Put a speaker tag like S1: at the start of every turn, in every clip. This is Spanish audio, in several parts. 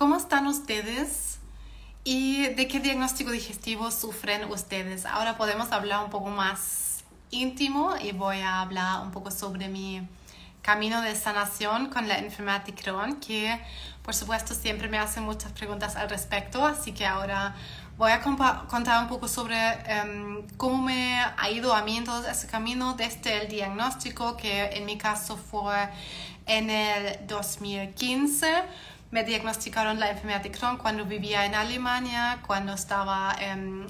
S1: ¿cómo están ustedes? ¿Y de qué diagnóstico digestivo sufren ustedes? Ahora podemos hablar un poco más íntimo y voy a hablar un poco sobre mi camino de sanación con la enfermedad de Crohn, que por supuesto siempre me hacen muchas preguntas al respecto, así que ahora voy a contar un poco sobre em, cómo me ha ido a mí en todo ese camino desde el diagnóstico, que en mi caso fue en el 2015. Me diagnosticaron la enfermedad de Crohn cuando vivía en Alemania, cuando estaba em,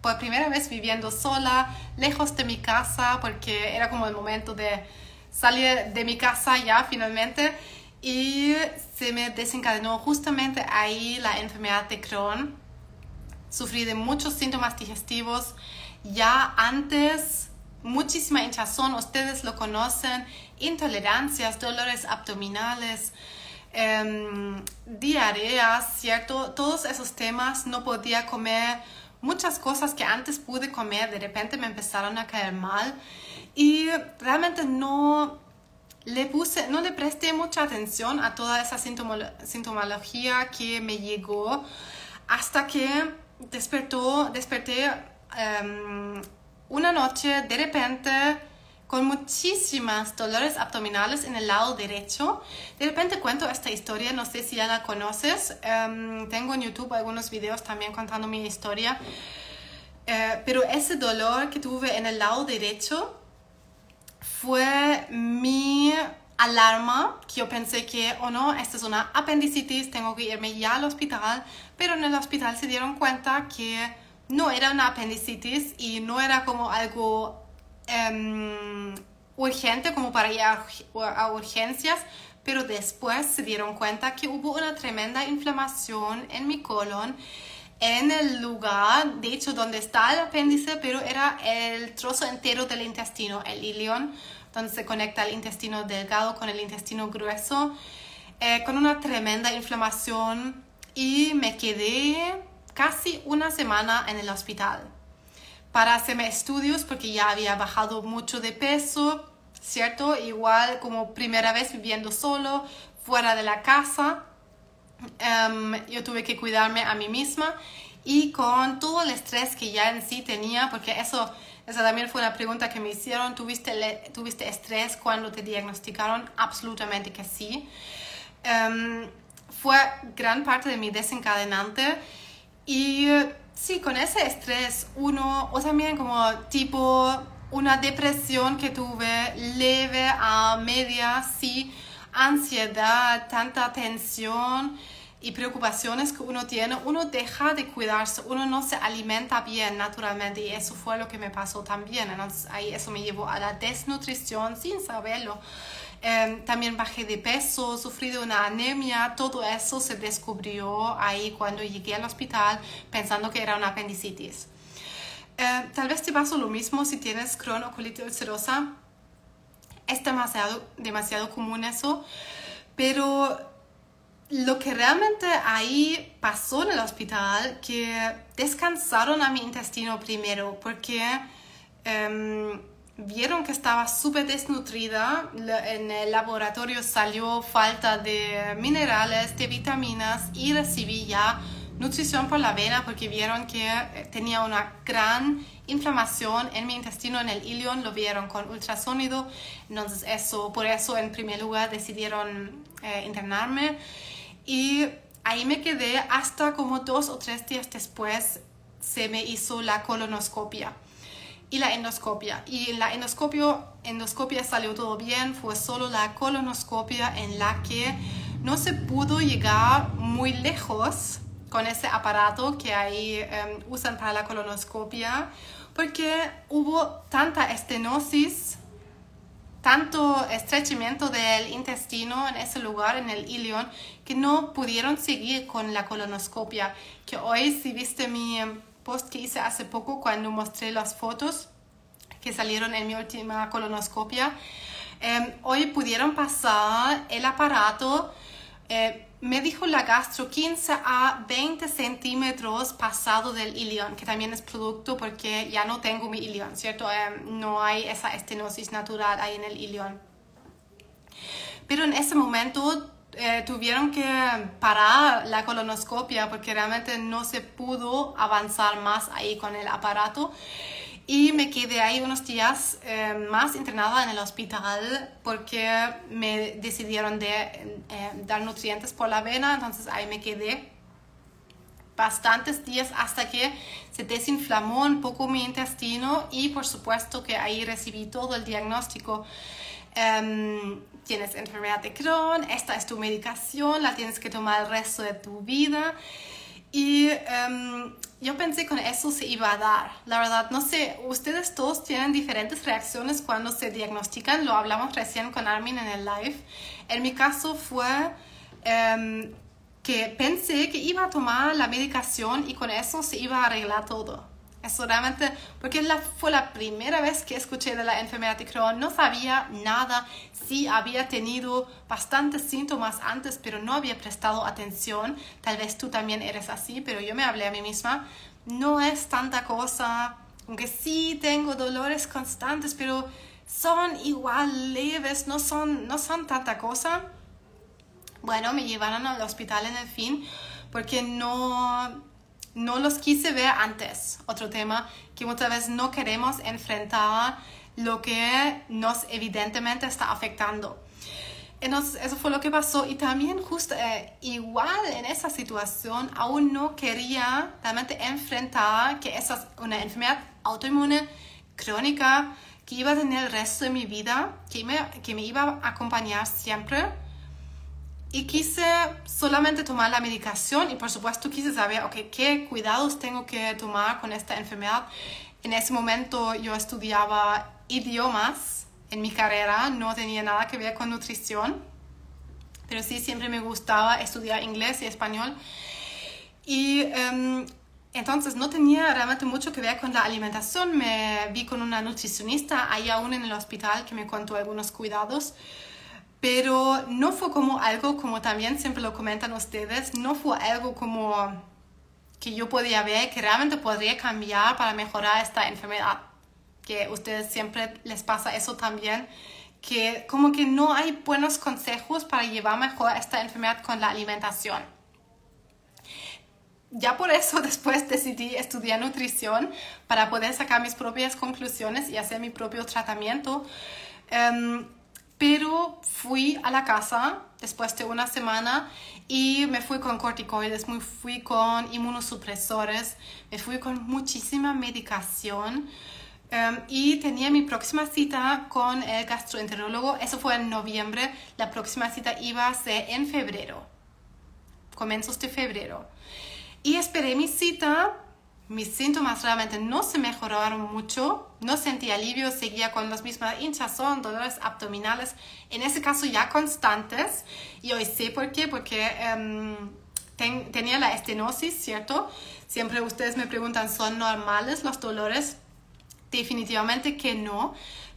S1: por primera vez viviendo sola, lejos de mi casa, porque era como el momento de salir de mi casa ya finalmente. Y se me desencadenó justamente ahí la enfermedad de Crohn sufrí de muchos síntomas digestivos ya antes, muchísima hinchazón, ustedes lo conocen, intolerancias, dolores abdominales, em, diarreas, ¿cierto? Todos esos temas, no podía comer muchas cosas que antes pude comer, de repente me empezaron a caer mal y realmente no le puse, no le presté mucha atención a toda esa sintomología que me llegó hasta que despertó, desperté em, una noche de repente con muchísimas dolores abdominales en el lado derecho. De repente cuento esta historia, no sé si ya la conoces. Em, tengo en YouTube algunos videos también contando mi historia. Eh, pero ese dolor que tuve en el lado derecho fue mi alarma, que yo pensé que, o oh no, esta es una apendicitis, tengo que irme ya al hospital, pero en el hospital se dieron cuenta que no era una apendicitis y no era como algo em, urgente como para ir a, urgencias, pero después se dieron cuenta que hubo una tremenda inflamación en mi colon en el lugar, de hecho, donde está el apéndice, pero era el trozo entero del intestino, el ilion donde se conecta el intestino delgado con el intestino grueso, eh, con una tremenda inflamación y me quedé casi una semana en el hospital para hacerme estudios porque ya había bajado mucho de peso, ¿cierto? Igual como primera vez viviendo solo, fuera de la casa, em, yo tuve que cuidarme a mí misma y con todo el estrés que ya en sí tenía, porque eso esa también fue una pregunta que me hicieron. ¿Tuviste, ¿tuviste estrés cuando te diagnosticaron? Absolutamente que sí. Em, fue gran parte de mi desencadenante. Y sí, con ese estrés, uno, o también como tipo una depresión que tuve leve a media, sí, ansiedad, tanta tensión y preocupaciones que uno tiene, uno deja de cuidarse, uno no se alimenta bien naturalmente y eso fue lo que me pasó también. Entonces ahí eso me llevó a la desnutrición sin saberlo. Em, también bajé de peso, sufrí de una anemia, todo eso se descubrió ahí cuando llegué al hospital pensando que era una apendicitis. Em, tal vez te pasó lo mismo si tienes Crohn o colitis ulcerosa. Es demasiado, demasiado común eso, pero lo que realmente ahí pasó en el hospital, que descansaron a mi intestino primero, porque em, vieron que estaba súper desnutrida, en el laboratorio salió falta de minerales, de vitaminas y recibí ya nutrición por la vena porque vieron que eh, tenía una gran inflamación en mi intestino, en el ilion, lo vieron con ultrasonido, entonces eso, por eso en primer lugar decidieron eh, internarme. Y ahí me quedé hasta como dos o tres días después se me hizo la colonoscopia y la endoscopia. Y la endoscopio, endoscopia salió todo bien, fue solo la colonoscopia en la que no se pudo llegar muy lejos con ese aparato que ahí em, usan para la colonoscopia, porque hubo tanta estenosis tanto estrechamiento del intestino en ese lugar, en el ilion, que no pudieron seguir con la colonoscopia. Que hoy, si viste mi post que hice hace poco cuando mostré las fotos que salieron en mi última colonoscopia, em, hoy pudieron pasar el aparato. Eh, me dijo la gastro 15 a 20 centímetros pasado del ilion, que también es producto porque ya no tengo mi ilion, ¿cierto? Em, no hay esa estenosis natural ahí en el ilion. Pero en ese momento eh, tuvieron que parar la colonoscopia porque realmente no se pudo avanzar más ahí con el aparato. Y me quedé ahí unos días eh, más internada en el hospital porque me decidieron de eh, dar nutrientes por la vena, entonces ahí me quedé bastantes días hasta que se desinflamó un poco mi intestino y por supuesto que ahí recibí todo el diagnóstico. Em, tienes enfermedad de Crohn, esta es tu medicación, la tienes que tomar el resto de tu vida. Y em, yo pensé con eso se iba a dar. La verdad, no sé, ustedes todos tienen diferentes reacciones cuando se diagnostican. Lo hablamos recién con Armin en el live. En mi caso fue em, que pensé que iba a tomar la medicación y con eso se iba a arreglar todo. Eso porque la, fue la primera vez que escuché de la enfermedad de Crohn, no sabía nada, sí había tenido bastantes síntomas antes, pero no había prestado atención. Tal vez tú también eres así, pero yo me hablé a mí misma, no es tanta cosa, aunque sí tengo dolores constantes, pero son igual leves, no son, no son tanta cosa. Bueno, me llevaron al hospital en el fin porque no no los quise ver antes. Otro tema que muchas veces no queremos enfrentar lo que nos evidentemente está afectando. Entonces, eso fue lo que pasó y también justo eh, igual en esa situación aún no quería realmente enfrentar que esa es una enfermedad autoinmune crónica que iba a tener el resto de mi vida, que me, que me iba a acompañar siempre y quise solamente tomar la medicación y por supuesto quise saber, okay, qué cuidados tengo que tomar con esta enfermedad. En ese momento yo estudiaba idiomas en mi carrera, no tenía nada que ver con nutrición, pero sí siempre me gustaba estudiar inglés y español. Y em, entonces no tenía realmente mucho que ver con la alimentación. Me vi con una nutricionista ahí aún en el hospital que me contó algunos cuidados pero no fue como algo, como también siempre lo comentan ustedes, no fue algo como que yo podía ver que realmente podría cambiar para mejorar esta enfermedad. Que ustedes siempre les pasa eso también, que como que no hay buenos consejos para llevar mejor esta enfermedad con la alimentación. Ya por eso después decidí estudiar nutrición para poder sacar mis propias conclusiones y hacer mi propio tratamiento. Um, pero fui a la casa después de una semana y me fui con corticoides, me fui con inmunosupresores, me fui con muchísima medicación. Um, y tenía mi próxima cita con el gastroenterólogo, eso fue en noviembre, la próxima cita iba a ser en febrero, comienzos de febrero. Y esperé mi cita mis síntomas realmente no se mejoraron mucho, no sentí alivio, seguía con las mismas hinchazón, dolores abdominales, en ese caso ya constantes, y hoy sé por qué, porque em, tenía la estenosis, ¿cierto? Siempre ustedes me preguntan, ¿son normales los dolores? Definitivamente que no,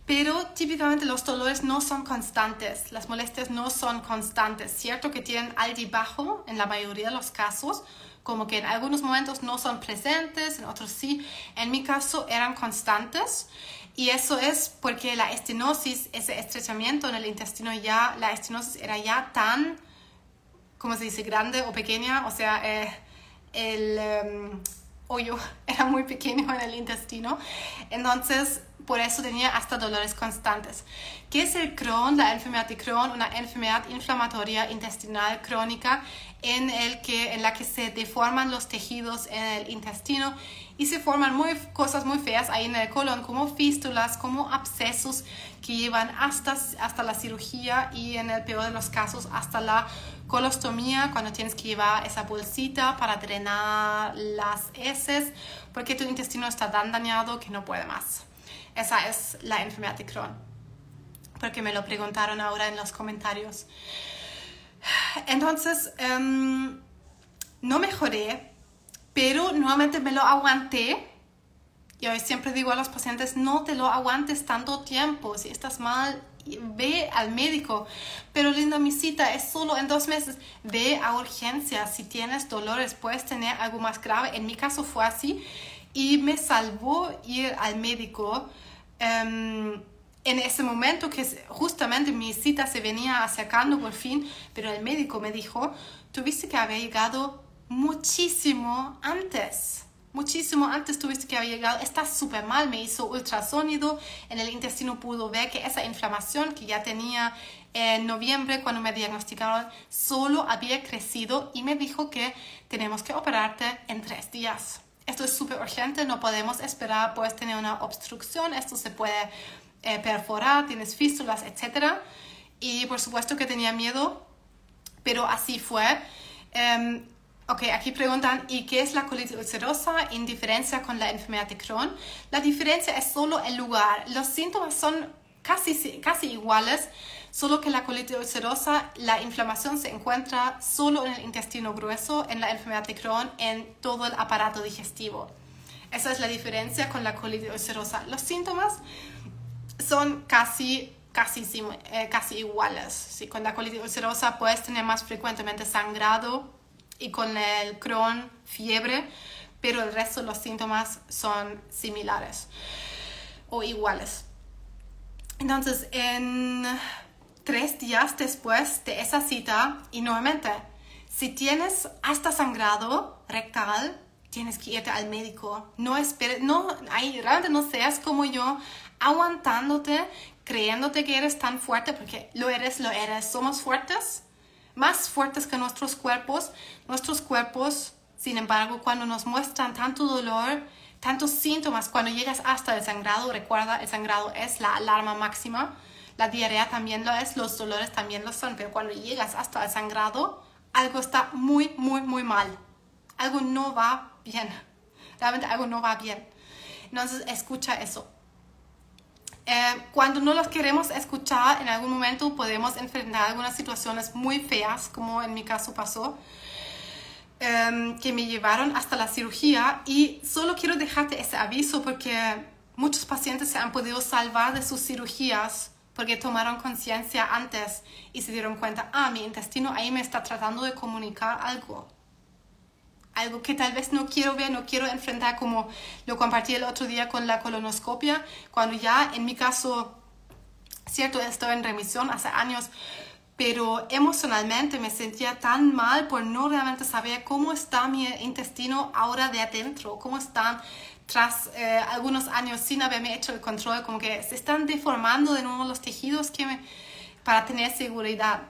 S1: pero típicamente los dolores no son constantes, las molestias no son constantes, ¿cierto? Que tienen altibajo en la mayoría de los casos, como que en algunos momentos no son presentes, en otros sí. En mi caso eran constantes y eso es porque la estenosis, ese estrechamiento en el intestino ya, la estenosis era ya tan, ¿cómo se dice?, grande o pequeña, o sea, eh, el em, hoyo era muy pequeño en el intestino. Entonces, por eso tenía hasta dolores constantes. ¿Qué es el Crohn? La enfermedad de Crohn, una enfermedad inflamatoria intestinal crónica en, el que, en la que se deforman los tejidos en el intestino y se forman muy, cosas muy feas ahí en el colon, como fístulas, como abscesos que llevan hasta, hasta la cirugía y en el peor de los casos hasta la colostomía, cuando tienes que llevar esa bolsita para drenar las heces, porque tu intestino está tan dañado que no puede más. Esa es la enfermedad de Crohn, porque me lo preguntaron ahora en los comentarios. Entonces, em, no mejoré, pero nuevamente me lo aguanté. Y hoy siempre digo a los pacientes, no te lo aguantes tanto tiempo. Si estás mal, ve al médico. Pero linda, mi cita es solo en dos meses. Ve a urgencias. Si tienes dolores, puedes tener algo más grave. En mi caso fue así. Y me salvó ir al médico. Um, en ese momento que justamente mi cita se venía acercando por fin, pero el médico me dijo, tuviste que haber llegado muchísimo antes. Muchísimo antes tuviste que haber llegado, estás súper mal, me hizo ultrasonido, en el intestino pudo ver que esa inflamación que ya tenía en noviembre cuando me diagnosticaron solo había crecido y me dijo que tenemos que operarte en tres días. Esto es súper urgente, no podemos esperar, puedes tener una obstrucción, esto se puede eh, perforar, tienes fístulas, etc. Y por supuesto que tenía miedo, pero así fue. Em, ok, aquí preguntan, ¿y qué es la colitis ulcerosa en diferencia con la enfermedad de Crohn? La diferencia es solo el lugar. Los síntomas son casi, casi iguales, solo que la colitis ulcerosa, la inflamación se encuentra solo en el intestino grueso, en la enfermedad de Crohn, en todo el aparato digestivo. Esa es la diferencia con la colitis ulcerosa. Los síntomas son casi, casi, eh, casi iguales. ¿sí? Con la colitis ulcerosa puedes tener más frecuentemente sangrado y con el Crohn fiebre, pero el resto de los síntomas son similares o iguales. Entonces, en tres días después de esa cita, y nuevamente, si tienes hasta sangrado rectal, tienes que irte al médico. No esperes, no, ahí realmente no seas como yo, aguantándote, creyéndote que eres tan fuerte, porque lo eres, lo eres. Somos fuertes, más fuertes que nuestros cuerpos. Nuestros cuerpos, sin embargo, cuando nos muestran tanto dolor, tantos síntomas, cuando llegas hasta el sangrado, recuerda, el sangrado es la alarma máxima. La diarrea también lo es, los dolores también lo son, pero cuando llegas hasta el sangrado, algo está muy, muy, muy mal. Algo no va bien. Realmente algo no va bien. Entonces, escucha eso. Eh, cuando no los queremos escuchar, en algún momento podemos enfrentar algunas situaciones muy feas, como en mi caso pasó, em, que me llevaron hasta la cirugía. Y solo quiero dejarte ese aviso porque muchos pacientes se han podido salvar de sus cirugías porque tomaron conciencia antes y se dieron cuenta, ah, mi intestino ahí me está tratando de comunicar algo algo que tal vez no quiero ver, no quiero enfrentar como lo compartí el otro día con la colonoscopia, cuando ya en mi caso, cierto, estoy en remisión hace años, pero emocionalmente me sentía tan mal por no realmente saber cómo está mi intestino ahora de adentro, cómo están tras eh, algunos años sin haberme hecho el control, como que se están deformando de nuevo los tejidos que me, para tener seguridad.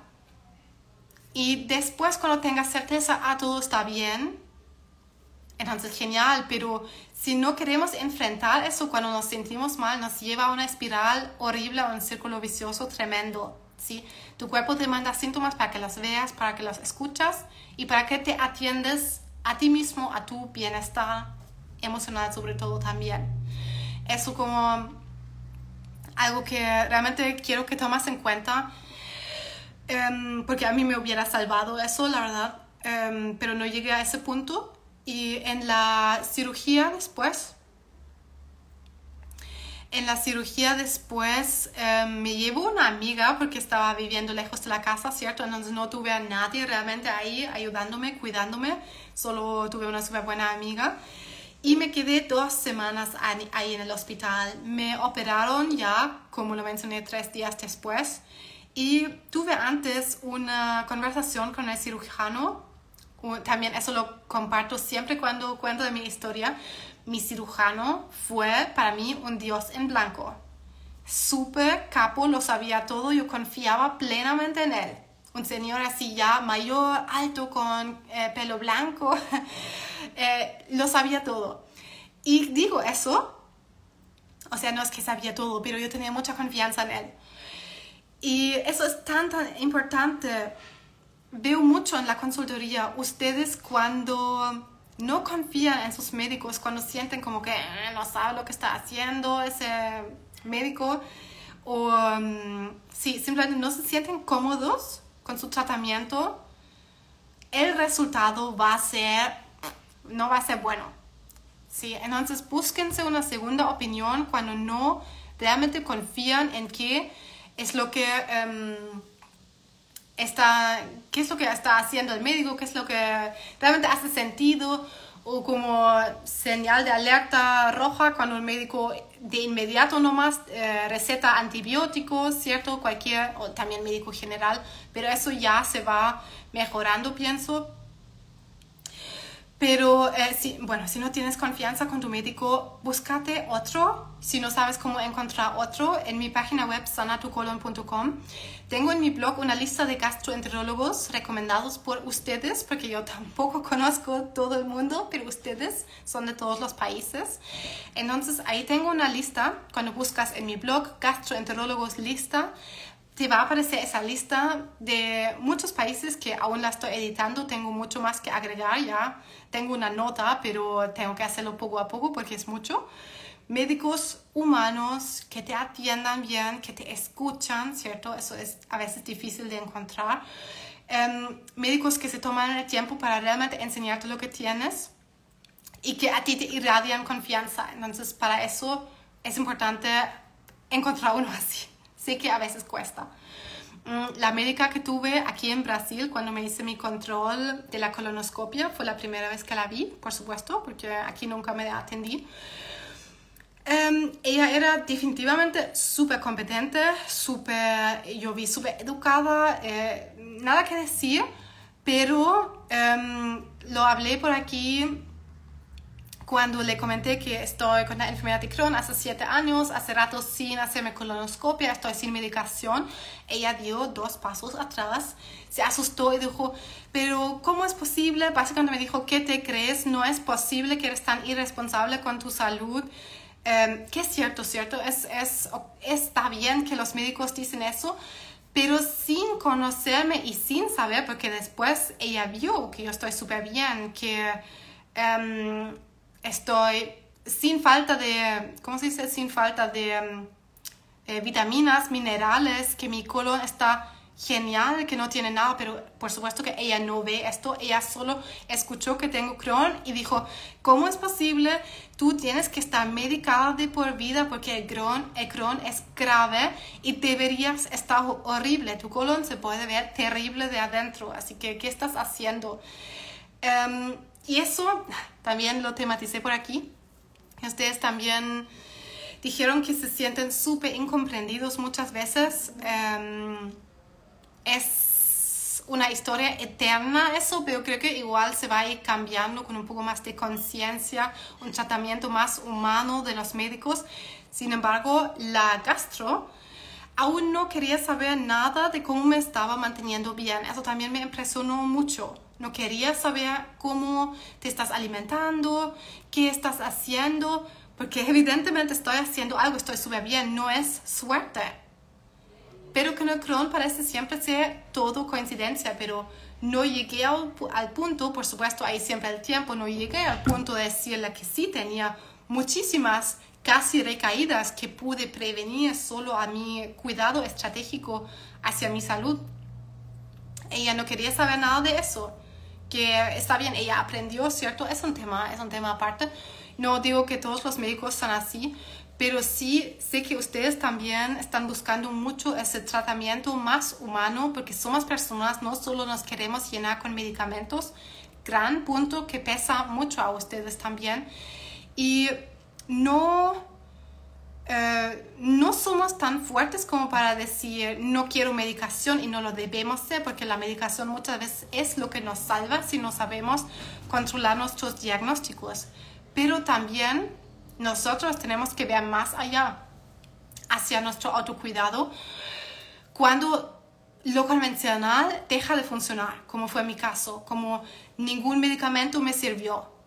S1: Y después cuando tenga certeza, ah, todo está bien, entonces, genial, pero si no queremos enfrentar eso cuando nos sentimos mal, nos lleva a una espiral horrible, a un círculo vicioso tremendo. ¿Sí? Tu cuerpo te manda síntomas para que los veas, para que los escuchas y para que te atiendes a ti mismo, a tu bienestar emocional sobre todo también. Eso como algo que realmente quiero que tomas en cuenta, em, porque a mí me hubiera salvado eso, la verdad, em, pero no llegué a ese punto y en la cirugía después, en la cirugía después em, me llevo una amiga porque estaba viviendo lejos de la casa, ¿cierto? Entonces no tuve a nadie realmente ahí ayudándome, cuidándome, solo tuve una súper buena amiga. Y me quedé dos semanas ahí en el hospital. Me operaron ya, como lo mencioné, tres días después. Y tuve antes una conversación con el cirujano también eso lo comparto siempre cuando cuento de mi historia. Mi cirujano fue para mí un dios en blanco. Súper capo, lo sabía todo, yo confiaba plenamente en él. Un señor así ya mayor, alto, con eh, pelo blanco, eh, lo sabía todo. Y digo eso, o sea, no es que sabía todo, pero yo tenía mucha confianza en él. Y eso es tan, tan importante veo mucho en la consultoría, ustedes cuando no confían en sus médicos, cuando sienten como que eh, no sabe lo que está haciendo ese médico, o um, si simplemente no se sienten cómodos con su tratamiento, el resultado va a ser, no va a ser bueno. Sí, entonces búsquense una segunda opinión cuando no realmente confían en qué es lo que... Um, está, qué es lo que está haciendo el médico, qué es lo que realmente hace sentido, o como señal de alerta roja cuando el médico de inmediato nomás eh, receta antibióticos, ¿cierto? Cualquier, o también médico general, pero eso ya se va mejorando, pienso. Pero, eh, si, bueno, si no tienes confianza con tu médico, búscate otro. Si no sabes cómo encontrar otro, en mi página web sanatucolon.com tengo en mi blog una lista de gastroenterólogos recomendados por ustedes, porque yo tampoco conozco todo el mundo, pero ustedes son de todos los países. Entonces, ahí tengo una lista. Cuando buscas en mi blog gastroenterólogos lista, te va a aparecer esa lista de muchos países que aún la estoy editando. Tengo mucho más que agregar ya. Tengo una nota, pero tengo que hacerlo poco a poco porque es mucho. Médicos humanos que te atiendan bien, que te escuchan, ¿cierto? Eso es a veces difícil de encontrar. Em, médicos que se toman el tiempo para realmente enseñarte lo que tienes y que a ti te irradian confianza. Entonces, para eso es importante encontrar uno así. Sé que a veces cuesta. Mm, la médica que tuve aquí en Brasil cuando me hice mi control de la colonoscopia fue la primera vez que la vi, por supuesto, porque aquí nunca me atendí. Um, ella era definitivamente súper competente, yo vi súper educada, eh, nada que decir, pero um, lo hablé por aquí cuando le comenté que estoy con la enfermedad de Crohn hace siete años, hace rato sin hacerme colonoscopia, estoy sin medicación, ella dio dos pasos atrás, se asustó y dijo, pero ¿cómo es posible? Básicamente me dijo, ¿qué te crees? No es posible que eres tan irresponsable con tu salud. Um, que es cierto, cierto, es, es, está bien que los médicos dicen eso, pero sin conocerme y sin saber, porque después ella vio que yo estoy súper bien, que... Um, estoy sin falta de, ¿cómo se dice? Sin falta de mm, eh, vitaminas, minerales, que mi colon está genial, que no tiene nada, pero por supuesto que ella no ve esto, ella solo escuchó que tengo Crohn y dijo, ¿cómo es posible? Tú tienes que estar medicada de por vida porque el Crohn, el Crohn es grave y deberías estar horrible, tu colon se puede ver terrible de adentro, así que ¿qué estás haciendo? Um, y eso también lo tematicé por aquí. Ustedes también dijeron que se sienten súper incomprendidos muchas veces. Em, es una historia eterna eso, pero creo que igual se va a ir cambiando con un poco más de conciencia, un tratamiento más humano de los médicos. Sin embargo, la gastro aún no quería saber nada de cómo me estaba manteniendo bien. Eso también me impresionó mucho no quería saber cómo te estás alimentando, qué estás haciendo, porque evidentemente estoy haciendo algo, estoy súper bien, no es suerte. Pero con el Crohn parece siempre ser todo coincidencia, pero no llegué al, punto, por supuesto hay siempre el tiempo, no llegué al punto de decirle que sí tenía muchísimas casi recaídas que pude prevenir solo a mi cuidado estratégico hacia mi salud. Ella no quería saber nada de eso que está bien, ella aprendió, ¿cierto? Es un tema, es un tema aparte. No digo que todos los médicos son así, pero sí sé que ustedes también están buscando mucho ese tratamiento más humano, porque somos personas, no solo nos queremos llenar con medicamentos, gran punto que pesa mucho a ustedes también. Y no eh, no somos tan fuertes como para decir no quiero medicación y no lo debemos hacer porque la medicación muchas veces es lo que nos salva si no sabemos controlar nuestros diagnósticos. Pero también nosotros tenemos que ver más allá hacia nuestro autocuidado. Cuando lo convencional deja de funcionar, como fue mi caso, como ningún medicamento me sirvió.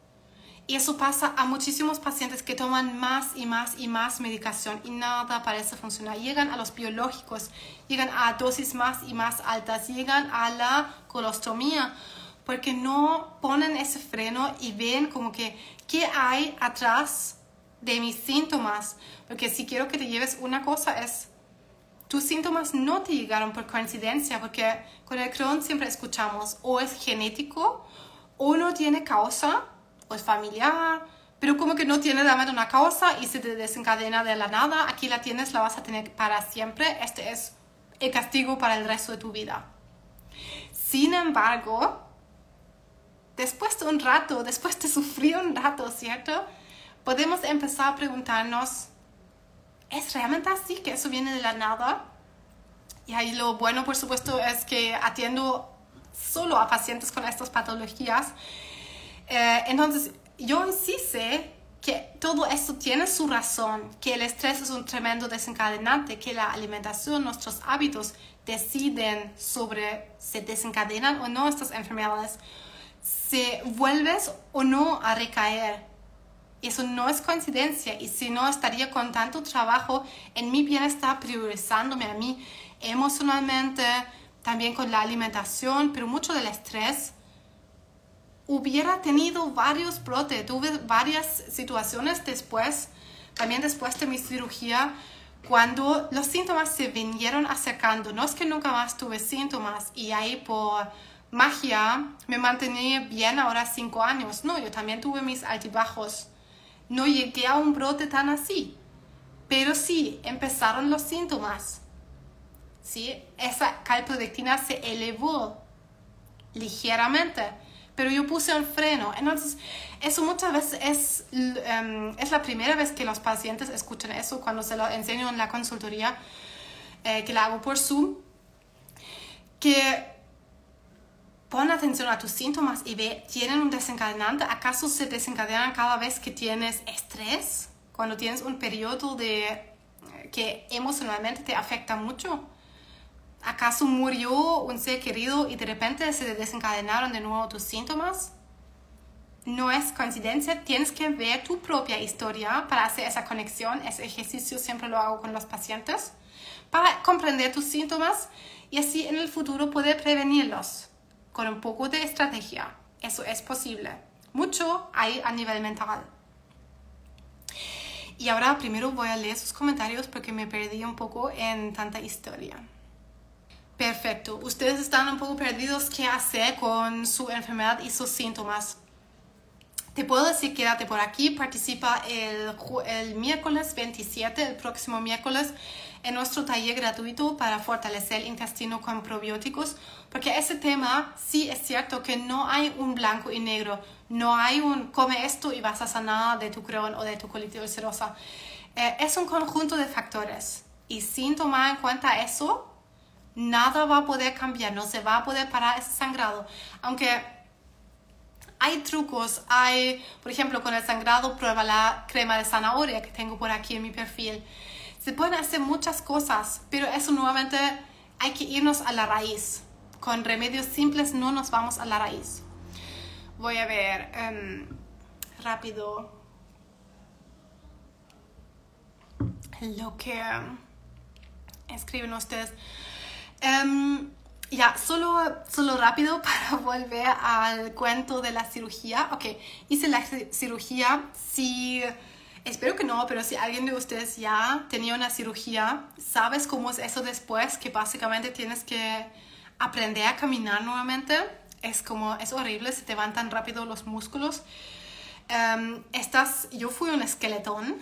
S1: Y eso pasa a muchísimos pacientes que toman más y más y más medicación y nada parece funcionar. Llegan a los biológicos, llegan a dosis más y más altas, llegan a la colostomía porque no ponen ese freno y ven como que qué hay atrás de mis síntomas. Porque si quiero que te lleves una cosa es tus síntomas no te llegaron por coincidencia, porque con el Crohn siempre escuchamos o es genético o no tiene causa es familiar, pero como que no tiene realmente una causa y se te desencadena de la nada, aquí la tienes, la vas a tener para siempre, este es el castigo para el resto de tu vida. Sin embargo, después de un rato, después de sufrir un rato, ¿cierto? Podemos empezar a preguntarnos, ¿es realmente así que eso viene de la nada? Y ahí lo bueno, por supuesto, es que atiendo solo a pacientes con estas patologías. Eh, entonces, yo sí sé que todo esto tiene su razón, que el estrés es un tremendo desencadenante, que la alimentación, nuestros hábitos deciden sobre si desencadenan o no estas enfermedades, si vuelves o no a recaer. Eso no es coincidencia y si no estaría con tanto trabajo en mi bienestar, priorizándome a mí emocionalmente, también con la alimentación, pero mucho del estrés. Hubiera tenido varios brotes, tuve varias situaciones después, también después de mi cirugía, cuando los síntomas se vinieron acercando. No es que nunca más tuve síntomas y ahí por magia me mantenía bien ahora cinco años. No, yo también tuve mis altibajos. No llegué a un brote tan así, pero sí empezaron los síntomas. ¿sí? Esa calprodectina se elevó ligeramente, pero yo puse un freno. Entonces, eso muchas veces es, em, es la primera vez que los pacientes escuchan eso cuando se lo enseño en la consultoría, eh, que la hago por Zoom, que pon atención a tus síntomas y ve, ¿tienen un desencadenante? ¿Acaso se desencadenan cada vez que tienes estrés? Cuando tienes un periodo de, eh, que emocionalmente te afecta mucho. ¿Acaso murió un ser querido y de repente se desencadenaron de nuevo tus síntomas? No es coincidencia, tienes que ver tu propia historia para hacer esa conexión. Ese ejercicio siempre lo hago con los pacientes para comprender tus síntomas y así en el futuro poder prevenirlos con un poco de estrategia. Eso es posible. Mucho hay a nivel mental. Y ahora primero voy a leer sus comentarios porque me perdí un poco en tanta historia. Perfecto. Ustedes están un poco perdidos qué hacer con su enfermedad y sus síntomas. Te puedo decir, quédate por aquí, participa el, el miércoles 27, el próximo miércoles, en nuestro taller gratuito para fortalecer el intestino con probióticos, porque ese tema sí es cierto que no hay un blanco y negro, no hay un come esto y vas a sanar de tu Crohn o de tu colitis ulcerosa. Eh, es un conjunto de factores y sin tomar en cuenta eso, nada va a poder cambiar, no se va a poder parar ese sangrado. Aunque hay trucos, hay, por ejemplo, con el sangrado, prueba la crema de zanahoria que tengo por aquí en mi perfil. Se pueden hacer muchas cosas, pero eso nuevamente hay que irnos a la raíz. Con remedios simples no nos vamos a la raíz. Voy a ver em, rápido lo que escriben ustedes. Em, ya, solo, solo rápido para volver al cuento de la cirugía. Ok, hice la cirugía. Si Espero que no, pero si alguien de ustedes ya tenía una cirugía, ¿sabes cómo es eso después? Que básicamente tienes que aprender a caminar nuevamente. Es como, es horrible, se te van tan rápido los músculos. Um, estás, yo fui un esqueletón.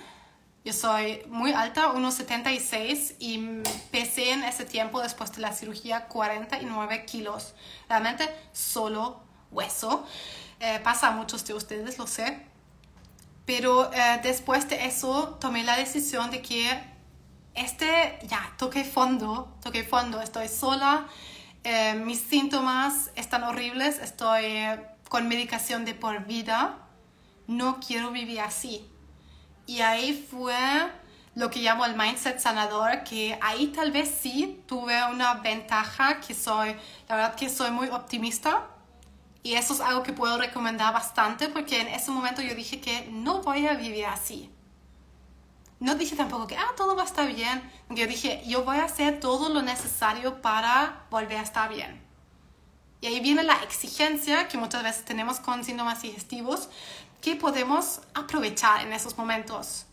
S1: Yo soy muy alta, 1,76 y pesé en ese tiempo después de la cirugía 49 kilos. Realmente solo hueso. Eh, pasa a muchos de ustedes, lo sé pero eh, después de eso tomé la decisión de que este, ya, toqué fondo, toqué fondo, estoy sola, eh, mis síntomas están horribles, estoy con medicación de por vida, no quiero vivir así. Y ahí fue lo que llamo el mindset sanador, que ahí tal vez sí tuve una ventaja, que soy, la verdad que soy muy optimista y eso es algo que puedo recomendar bastante porque en ese momento yo dije que no voy a vivir así. No dije tampoco que, ah, todo va a estar bien. Yo dije, yo voy a hacer todo lo necesario para volver a estar bien. Y ahí viene la exigencia que muchas veces tenemos con síntomas digestivos que podemos aprovechar en esos momentos.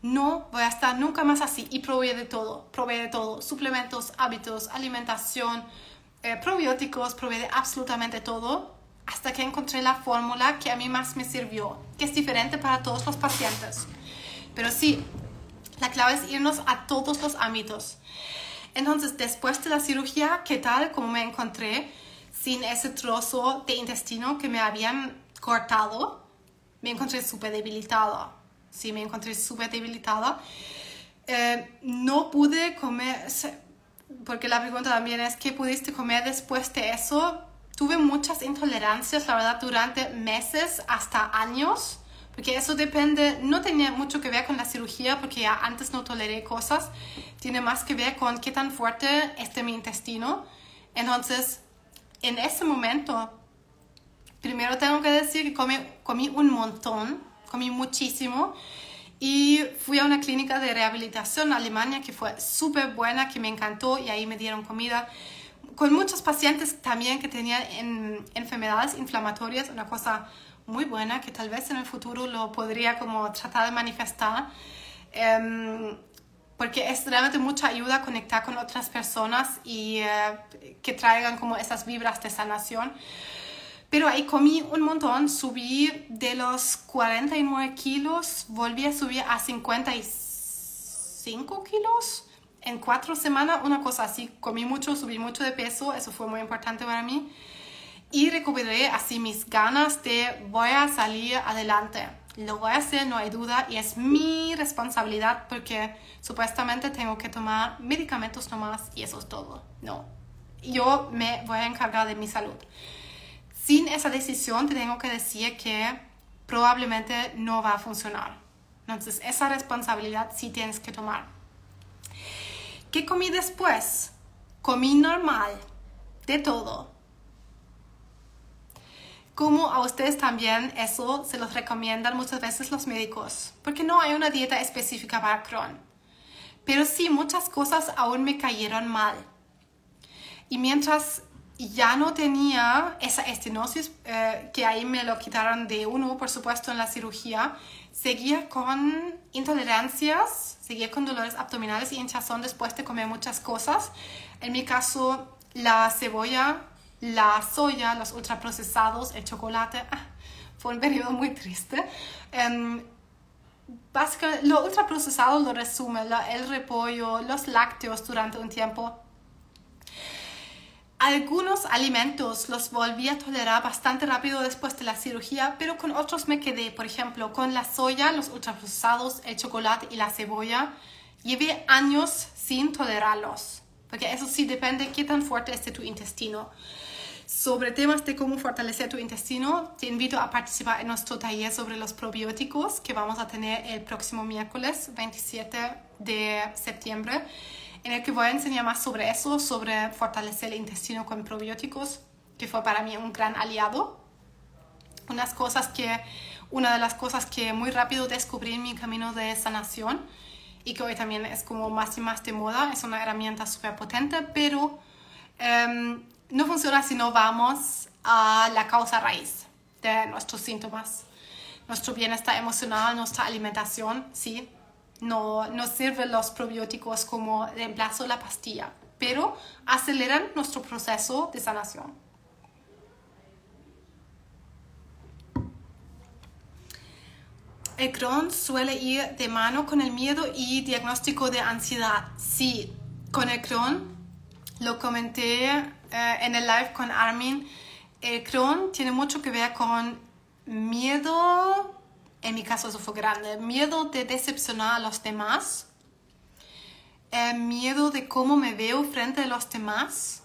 S1: No voy a estar nunca más así y probé de todo, probé de todo, suplementos, hábitos, alimentación, eh, probióticos, probé de absolutamente todo hasta que encontré la fórmula que a mí más me sirvió, que es diferente para todos los pacientes. Pero sí, la clave es irnos a todos los ámbitos. Entonces, después de la cirugía, ¿qué tal? ¿Cómo me encontré? sin ese trozo de intestino que me habían cortado, me encontré súper debilitada. Sí, me encontré súper debilitada. Eh, no pude comer, porque la pregunta también es, ¿qué pudiste comer después de eso? Tuve muchas intolerancias, la verdad, durante meses hasta años, porque eso depende, no tenía mucho que ver con la cirugía, porque ya antes no toleré cosas, tiene más que ver con qué tan fuerte esté mi intestino. Entonces, en ese momento, primero tengo que decir que comí, comí un montón, comí muchísimo. Y fui a una clínica de rehabilitación en Alemania que fue súper buena, que me encantó y ahí me dieron comida. Con muchos pacientes también que tenían en, enfermedades inflamatorias, una cosa muy buena que tal vez en el futuro lo podría como tratar de manifestar. Em, porque es realmente mucha ayuda conectar con otras personas y eh, que traigan como esas vibras de sanación. Pero ahí comí un montón, subí de los 49 kilos, volví a subir a 55 kilos en cuatro semanas, una cosa así. Comí mucho, subí mucho de peso, eso fue muy importante para mí. Y recuperé así mis ganas de voy a salir adelante. Lo voy a hacer, no hay duda, y es mi responsabilidad porque supuestamente tengo que tomar medicamentos nomás y eso es todo. No, yo me voy a encargar de mi salud sin esa decisión te tengo que decir que probablemente no va a funcionar. Entonces, esa responsabilidad sí tienes que tomar. ¿Qué comí después? Comí normal, de todo. Como a ustedes también eso se los recomiendan muchas veces los médicos, porque no hay una dieta específica para Crohn. Pero sí, muchas cosas aún me cayeron mal. Y mientras ya no tenía esa estenosis, eh, que ahí me lo quitaron de uno, por supuesto, en la cirugía. Seguía con intolerancias, seguía con dolores abdominales y hinchazón después de comer muchas cosas. En mi caso, la cebolla, la soya, los ultraprocesados, el chocolate. Ah, fue un periodo muy triste. Um, básicamente, lo ultraprocesado lo resume, el repollo, los lácteos durante un tiempo algunos alimentos los volví a tolerar bastante rápido después de la cirugía, pero con otros me quedé. Por ejemplo, con la soya, los ultraprocesados, el chocolate y la cebolla. Llevé años sin tolerarlos, porque eso sí depende de qué tan fuerte esté tu intestino. Sobre temas de cómo fortalecer tu intestino, te invito a participar en nuestro taller sobre los probióticos que vamos a tener el próximo miércoles 27 de septiembre en el que voy a enseñar más sobre eso, sobre fortalecer el intestino con probióticos, que fue para mí un gran aliado. Unas cosas que, una de las cosas que muy rápido descubrí en mi camino de sanación y que hoy también es como más y más de moda, es una herramienta súper potente, pero em, no funciona si no vamos a la causa raíz de nuestros síntomas. Nuestro bienestar emocional, nuestra alimentación, sí, no, no sirven los probióticos como reemplazo de la pastilla, pero aceleran nuestro proceso de sanación. El Crohn suele ir de mano con el miedo y diagnóstico de ansiedad. Sí, con el Crohn, lo comenté eh, en el live con Armin, el Crohn tiene mucho que ver con miedo en mi caso eso fue grande, miedo de decepcionar a los demás, eh, miedo de cómo me veo frente a los demás,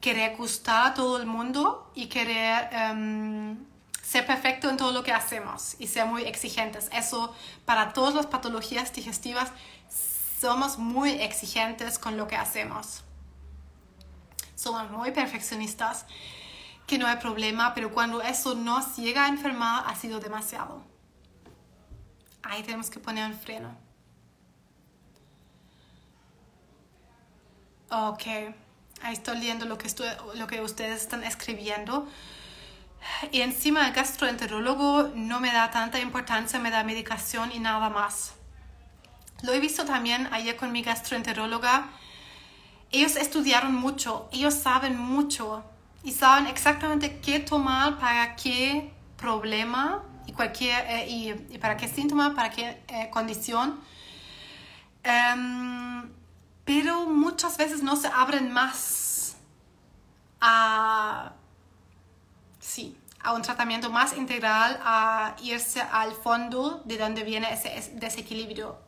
S1: querer gustar a todo el mundo y querer em, ser perfecto en todo lo que hacemos y ser muy exigentes. Eso para todas las patologías digestivas somos muy exigentes con lo que hacemos. Somos muy perfeccionistas, que no hay problema, pero cuando eso nos llega a enfermar ha sido demasiado ahí tenemos que poner un freno. Ok, ahí estoy leyendo lo que, estoy, lo que ustedes están escribiendo. Y encima el gastroenterólogo no me da tanta importancia, me da medicación y nada más. Lo he visto también ayer con mi gastroenteróloga. Ellos estudiaron mucho, ellos saben mucho y saben exactamente qué tomar para qué problema y, cualquier, eh, y, para qué síntoma, para qué eh, condición. Em, pero muchas veces no se abren más a, sí, a un tratamiento más integral, a irse al fondo de donde viene ese desequilibrio.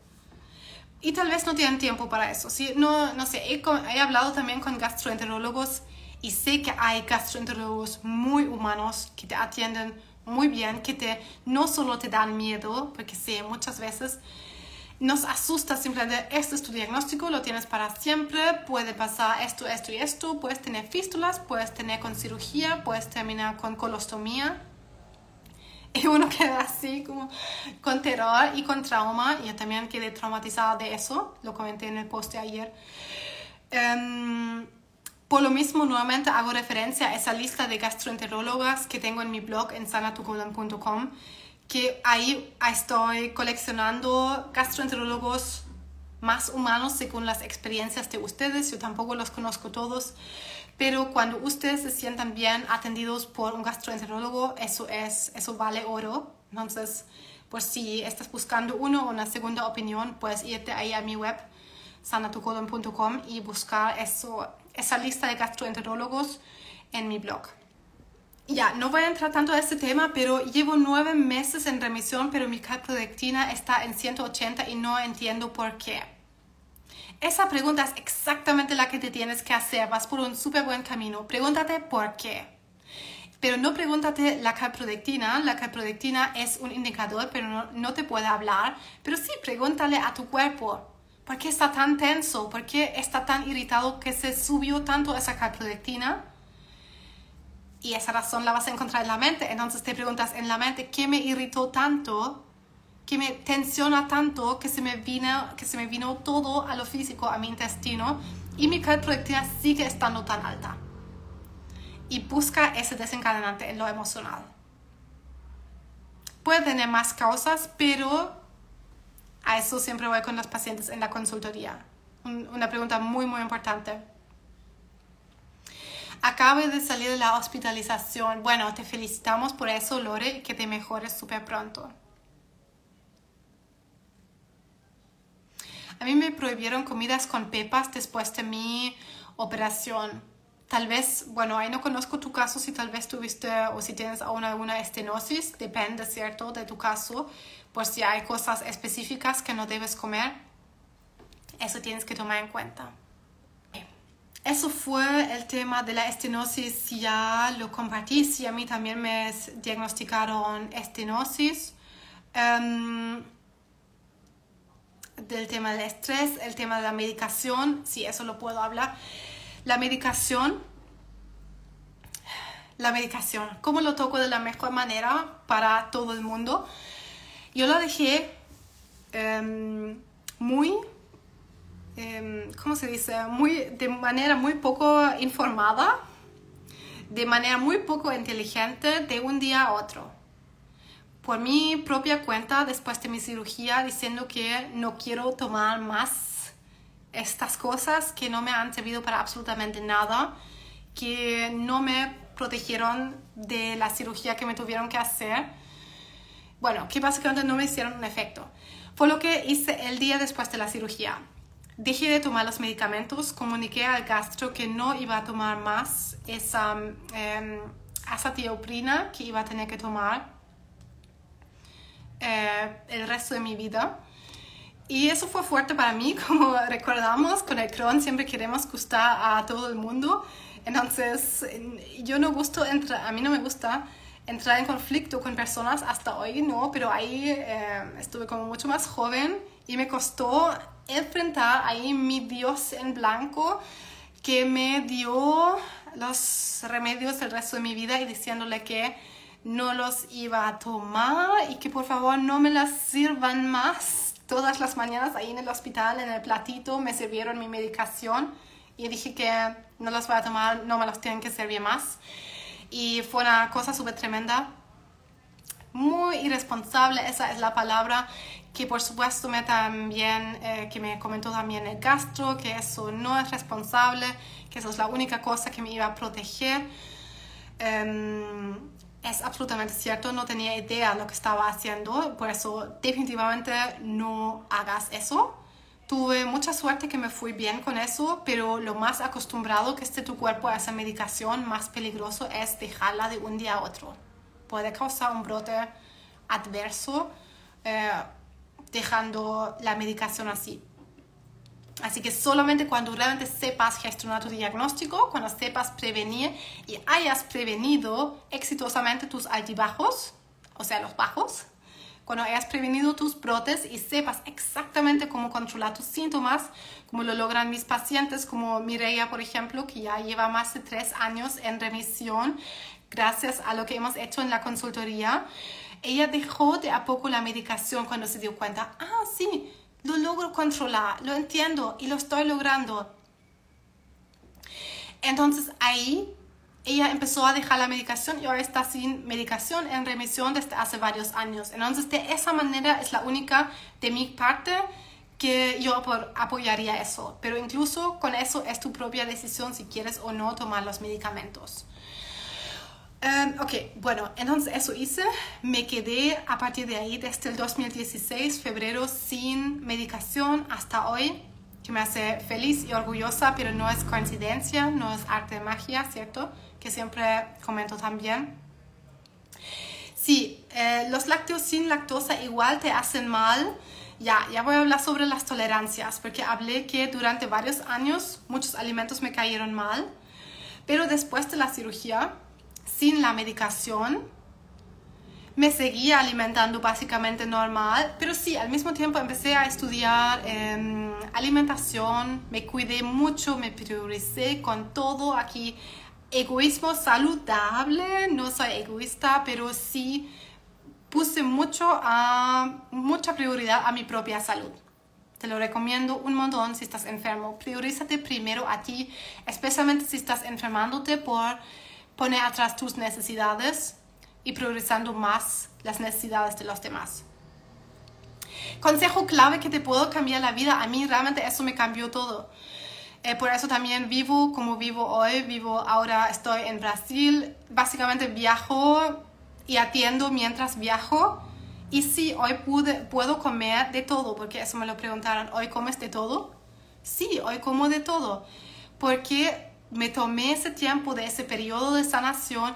S1: Y tal vez no tienen tiempo para eso. ¿sí? No, no sé, he, he hablado también con gastroenterólogos y sé que hay gastroenterólogos muy humanos que te atienden muy bien, que te, no solo te dan miedo, porque sé, muchas veces nos asusta simplemente, este es tu diagnóstico, lo tienes para siempre, puede pasar esto, esto y esto, puedes tener fístulas, puedes tener con cirugía, puedes terminar con colostomía. Y uno queda así como con terror y con trauma. Yo también quedé traumatizada de eso, lo comenté en el post de ayer. Um, por lo mismo, nuevamente hago referencia a esa lista de gastroenterólogas que tengo en mi blog en sanatucolon.com, que ahí estoy coleccionando gastroenterólogos más humanos según las experiencias de ustedes. Yo tampoco los conozco todos, pero cuando ustedes se sientan bien atendidos por un gastroenterólogo, eso, es, eso vale oro. Entonces, pues si estás buscando uno o una segunda opinión, puedes irte ahí a mi web sanatucolon.com y buscar eso esa lista de gastroenterólogos en mi blog. Ya, no voy a entrar tanto a este tema, pero llevo nueve meses en remisión, pero mi calprodectina está en 180 y no entiendo por qué. Esa pregunta es exactamente la que te tienes que hacer. Vas por un súper buen camino. Pregúntate por qué. Pero no pregúntate la calprodectina. La calprodectina es un indicador, pero no, te puede hablar. Pero sí, pregúntale a tu cuerpo ¿Por qué está tan tenso? ¿Por qué está tan irritado que se subió tanto esa calprodectina? Y esa razón la vas a encontrar en la mente. Entonces te preguntas en la mente, ¿qué me irritó tanto? ¿Qué me tensiona tanto que se me vino, que se me vino todo a lo físico, a mi intestino? Y mi calprodectina sigue estando tan alta. Y busca ese desencadenante en lo emocional. Puede tener más causas, pero a eso siempre voy con los pacientes en la consultoría. una pregunta muy, muy importante. Acabo de salir de la hospitalización. Bueno, te felicitamos por eso, Lore, que te mejores súper pronto. Mí me prohibieron comidas con pepas después de mi operación. Tal vez, bueno, ahí no conozco tu caso, si tal vez tuviste o si tienes aún alguna estenosis, depende, ¿cierto?, de tu caso por si hay cosas específicas que no debes comer, eso tienes que tomar en cuenta. Eso fue el tema de la estenosis, ya lo compartí, si a mí también me diagnosticaron estenosis. Um, del tema del estrés, el tema de la medicación, si eso lo puedo hablar. La medicación, la medicación, ¿cómo lo toco de la mejor manera para todo el mundo? Yo la dejé em, muy, em, ¿cómo se dice? Muy, de manera muy poco informada, de manera muy poco inteligente, de un día a otro. Por mi propia cuenta, después de mi cirugía, diciendo que no quiero tomar más estas cosas que no me han servido para absolutamente nada, que no me protegieron de la cirugía que me tuvieron que hacer bueno, que básicamente no me hicieron un efecto. Fue lo que hice el día después de la cirugía. Dejé de tomar los medicamentos, comuniqué al gastro que no iba a tomar más esa eh, azatioprina que iba a tener que tomar eh, el resto de mi vida. Y eso fue fuerte para mí, como recordamos, con el Crohn siempre queremos gustar a todo el mundo. Entonces, yo no gusto, a mí no me gusta entrar en conflicto con personas hasta hoy no, pero ahí eh, estuve como mucho más joven y me costó enfrentar ahí mi Dios en blanco que me dio los remedios el resto de mi vida y diciéndole que no los iba a tomar y que por favor no me las sirvan más. Todas las mañanas ahí en el hospital, en el platito, me sirvieron mi medicación y dije que no las voy a tomar, no me las tienen que servir más y fue una cosa súper tremenda. Muy irresponsable, esa es la palabra que por supuesto me también, eh, que me comentó también el gastro, que eso no es responsable, que eso es la única cosa que me iba a proteger. Em, es absolutamente cierto, no tenía idea de lo que estaba haciendo, por eso definitivamente no hagas eso, tuve mucha suerte que me fui bien con eso, pero lo más acostumbrado que esté tu cuerpo a esa medicación, más peligroso es dejarla de un día a otro. Puede causar un brote adverso eh, dejando la medicación así. Así que solamente cuando realmente sepas gestionar tu diagnóstico, cuando sepas prevenir y hayas prevenido exitosamente tus altibajos, o sea, los bajos, cuando hayas prevenido tus brotes y sepas exactamente cómo controlar tus síntomas, como lo logran mis pacientes, como Mireia, por ejemplo, que ya lleva más de tres años en remisión gracias a lo que hemos hecho en la consultoría. Ella dejó de a poco la medicación cuando se dio cuenta, ah, sí, lo logro controlar, lo entiendo y lo estoy logrando. Entonces ahí ella empezó a dejar la medicación y ahora está sin medicación en remisión desde hace varios años. Entonces de esa manera es la única de mi parte que yo apoyaría eso. Pero incluso con eso es tu propia decisión si quieres o no tomar los medicamentos. Um, ok, bueno, entonces eso hice. Me quedé a partir de ahí desde el 2016, febrero, sin medicación hasta hoy, que me hace feliz y orgullosa, pero no es coincidencia, no es arte de magia, ¿cierto? Que siempre comento también. Sí, eh, los lácteos sin lactosa igual te hacen mal. Ya, ya voy a hablar sobre las tolerancias, porque hablé que durante varios años muchos alimentos me cayeron mal, pero después de la cirugía sin la medicación. Me seguía alimentando básicamente normal, pero sí, al mismo tiempo empecé a estudiar em, alimentación, me cuidé mucho, me prioricé con todo aquí. Egoísmo saludable, no soy egoísta, pero sí puse mucho a, mucha prioridad a mi propia salud. Te lo recomiendo un montón si estás enfermo. Priorízate primero a ti, especialmente si estás enfermándote por Pone atrás tus necesidades y priorizando más las necesidades de los demás. Consejo clave que te puedo cambiar la vida. A mí realmente eso me cambió todo. Eh, por eso también vivo como vivo hoy. Vivo ahora, estoy en Brasil. Básicamente viajo y atiendo mientras viajo. Y sí, hoy pude, puedo comer de todo, porque eso me lo preguntaron. ¿Hoy comes de todo? Sí, hoy como de todo. Porque me tomé ese tiempo de ese periodo de sanación,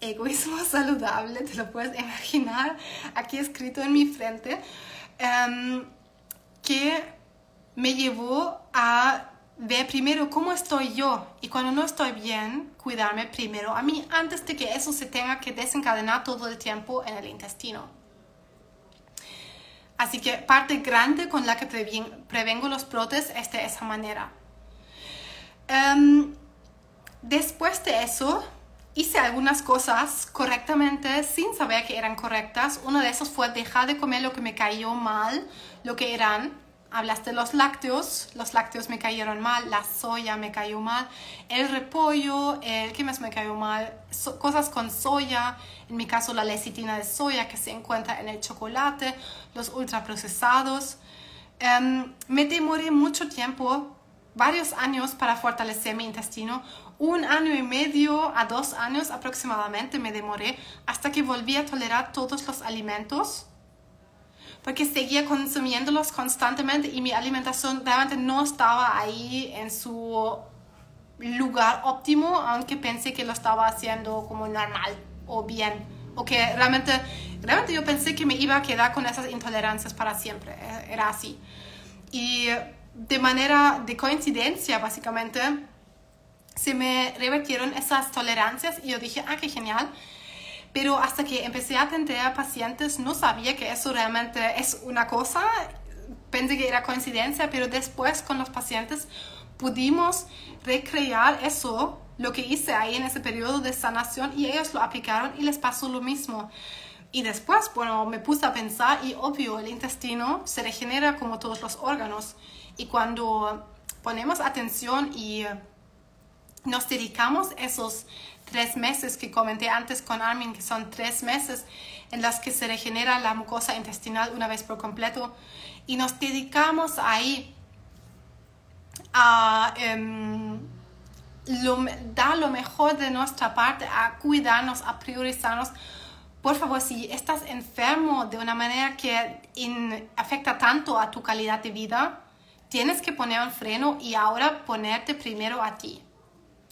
S1: egoísmo saludable, te lo puedes imaginar, aquí escrito en mi frente, em, que me llevó a ver primero cómo estoy yo y cuando no estoy bien, cuidarme primero a mí antes de que eso se tenga que desencadenar todo el tiempo en el intestino. Así que parte grande con la que prevengo los brotes es de esa manera. Em, después de eso, hice algunas cosas correctamente sin saber que eran correctas. Uno de esos fue dejar de comer lo que me cayó mal, lo que eran. Hablaste los lácteos, los lácteos me cayeron mal, la soya me cayó mal, el repollo, el, ¿qué más me cayó mal? cosas con soya, en mi caso la lecitina de soya que se encuentra en el chocolate, los ultraprocesados. Um, me demoré mucho tiempo varios años para fortalecer mi intestino. Un año y medio a dos años aproximadamente me demoré hasta que volví a tolerar todos los alimentos porque seguía consumiéndolos constantemente y mi alimentación realmente no estaba ahí en su lugar óptimo, aunque pensé que lo estaba haciendo como normal o bien, o que realmente, realmente yo pensé que me iba a quedar con esas intolerancias para siempre, era así. Y de manera de coincidencia, básicamente, se me revertieron esas tolerancias y yo dije, ah, qué genial. Pero hasta que empecé a atender a pacientes no sabía que eso realmente es una cosa. Pensé que era coincidencia, pero después con los pacientes pudimos recrear eso, lo que hice ahí en ese periodo de sanación y ellos lo aplicaron y les pasó lo mismo. Y después, bueno, me puse a pensar y obvio, el intestino se regenera como todos los órganos. Y cuando ponemos atención y nos dedicamos esos tres meses que comenté antes con Armin, que son tres meses en las que se regenera la mucosa intestinal una vez por completo, y nos dedicamos ahí a em, dar lo mejor de nuestra parte, a cuidarnos, a priorizarnos, por favor, si estás enfermo de una manera que afecta tanto a tu calidad de vida, tienes que poner un freno y ahora ponerte primero a ti.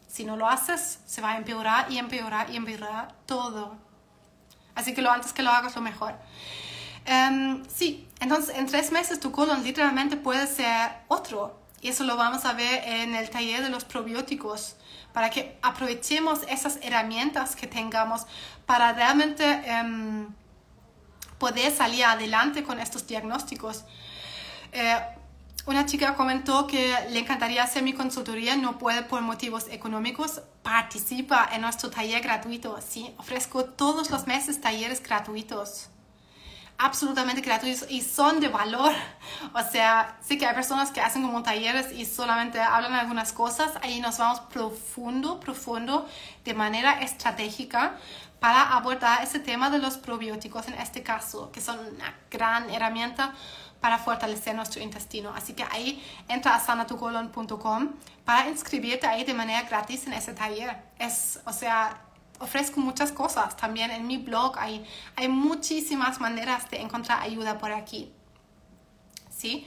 S1: Si no lo haces, se va a empeorar y empeorar y empeorar todo. Así que lo antes que lo hagas, lo mejor. Em, sí, entonces en tres meses tu colon literalmente puede ser otro. Y eso lo vamos a ver en el taller de los probióticos, para que aprovechemos esas herramientas que tengamos para realmente em, poder salir adelante con estos diagnósticos. Eh, una chica comentó que le encantaría hacer mi consultoría, no puede por motivos económicos. Participa en nuestro taller gratuito. Sí, ofrezco todos los meses talleres gratuitos. Absolutamente gratuitos y son de valor. O sea, sí que hay personas que hacen como talleres y solamente hablan algunas cosas. Ahí nos vamos profundo, profundo, de manera estratégica para abordar ese tema de los probióticos en este caso, que son una gran herramienta para fortalecer nuestro intestino. Así que ahí entra a sanatucolon.com para inscribirte ahí de manera gratis en ese taller. Es, o sea, ofrezco muchas cosas también en mi blog. Hay, hay muchísimas maneras de encontrar ayuda por aquí. ¿Sí?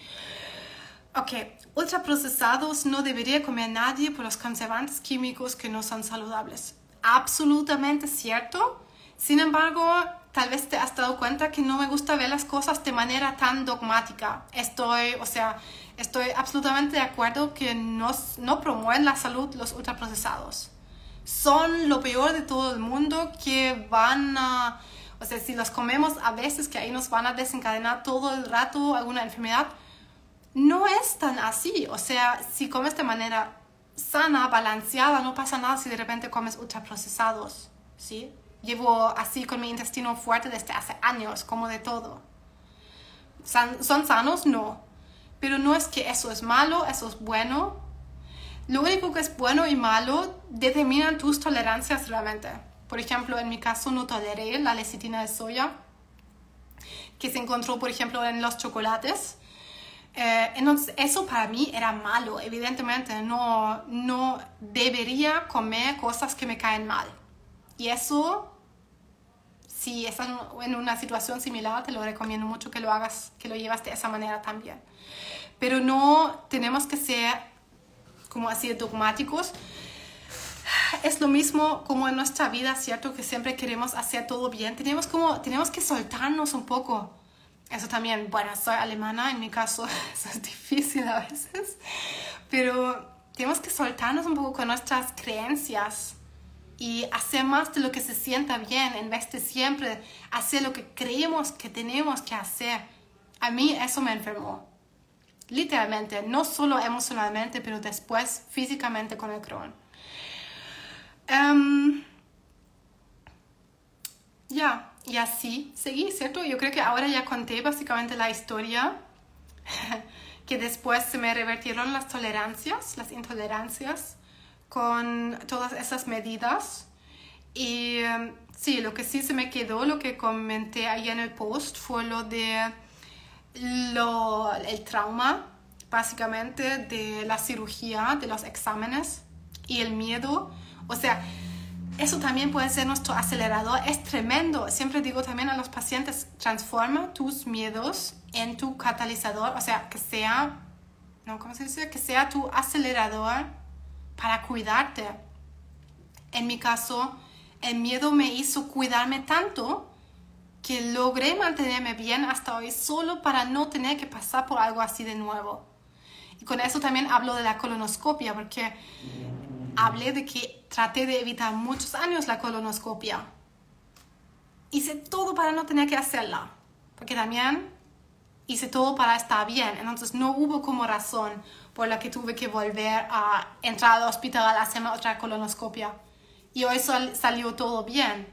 S1: Ok, ultraprocesados no debería comer nadie por los conservantes químicos que no son saludables. Absolutamente cierto. Sin embargo, tal vez te has dado cuenta que no me gusta ver las cosas de manera tan dogmática. Estoy, o sea, estoy absolutamente de acuerdo que no, no promueven la salud los ultraprocesados. Son lo peor de todo el mundo que van a, o sea, si los comemos a veces que ahí nos van a desencadenar todo el rato alguna enfermedad, no es tan así. O sea, si comes de manera sana, balanceada, no pasa nada si de repente comes ultraprocesados, ¿sí? Llevo así con mi intestino fuerte desde hace años, como de todo. ¿Son sanos? No. Pero no es que eso es malo, eso es bueno. Lo único que es bueno y malo determinan tus tolerancias realmente. Por ejemplo, en mi caso no toleré la lecitina de soya, que se encontró, por ejemplo, en los chocolates. Eh, entonces, eso para mí era malo. Evidentemente, no, no debería comer cosas que me caen mal. Y eso si estás en una situación similar, te lo recomiendo mucho que lo hagas, que lo llevas de esa manera también. Pero no tenemos que ser como así dogmáticos. Es lo mismo como en nuestra vida, ¿cierto? Que siempre queremos hacer todo bien. Tenemos, como, tenemos que soltarnos un poco. Eso también, bueno, soy alemana, en mi caso eso es difícil a veces. Pero tenemos que soltarnos un poco con nuestras creencias y hacer más de lo que se sienta bien en vez de siempre hacer lo que creemos que tenemos que hacer. A mí eso me enfermó. Literalmente, no solo emocionalmente, pero después físicamente con el Crohn. Em, ya, y así seguí, ¿cierto? Yo creo que ahora ya conté básicamente la historia, que después se me revertieron las tolerancias, las intolerancias con todas esas medidas. Y em, sí, lo que sí se me quedó, lo que comenté ahí en el post, fue lo de lo, el trauma, básicamente, de la cirugía, de los exámenes y el miedo. O sea, eso también puede ser nuestro acelerador. Es tremendo. Siempre digo también a los pacientes, transforma tus miedos en tu catalizador. O sea, que sea, ¿no? ¿Cómo se dice? Que sea tu acelerador para cuidarte. En mi caso, el miedo me hizo cuidarme tanto que logré mantenerme bien hasta hoy solo para no tener que pasar por algo así de nuevo. Y con eso también hablo de la colonoscopia, porque hablé de que traté de evitar muchos años la colonoscopia. Hice todo para no tener que hacerla, porque también hice todo para estar bien, entonces no hubo como razón por la que tuve que volver a entrar al hospital a hacerme otra colonoscopia. Y hoy salió todo bien.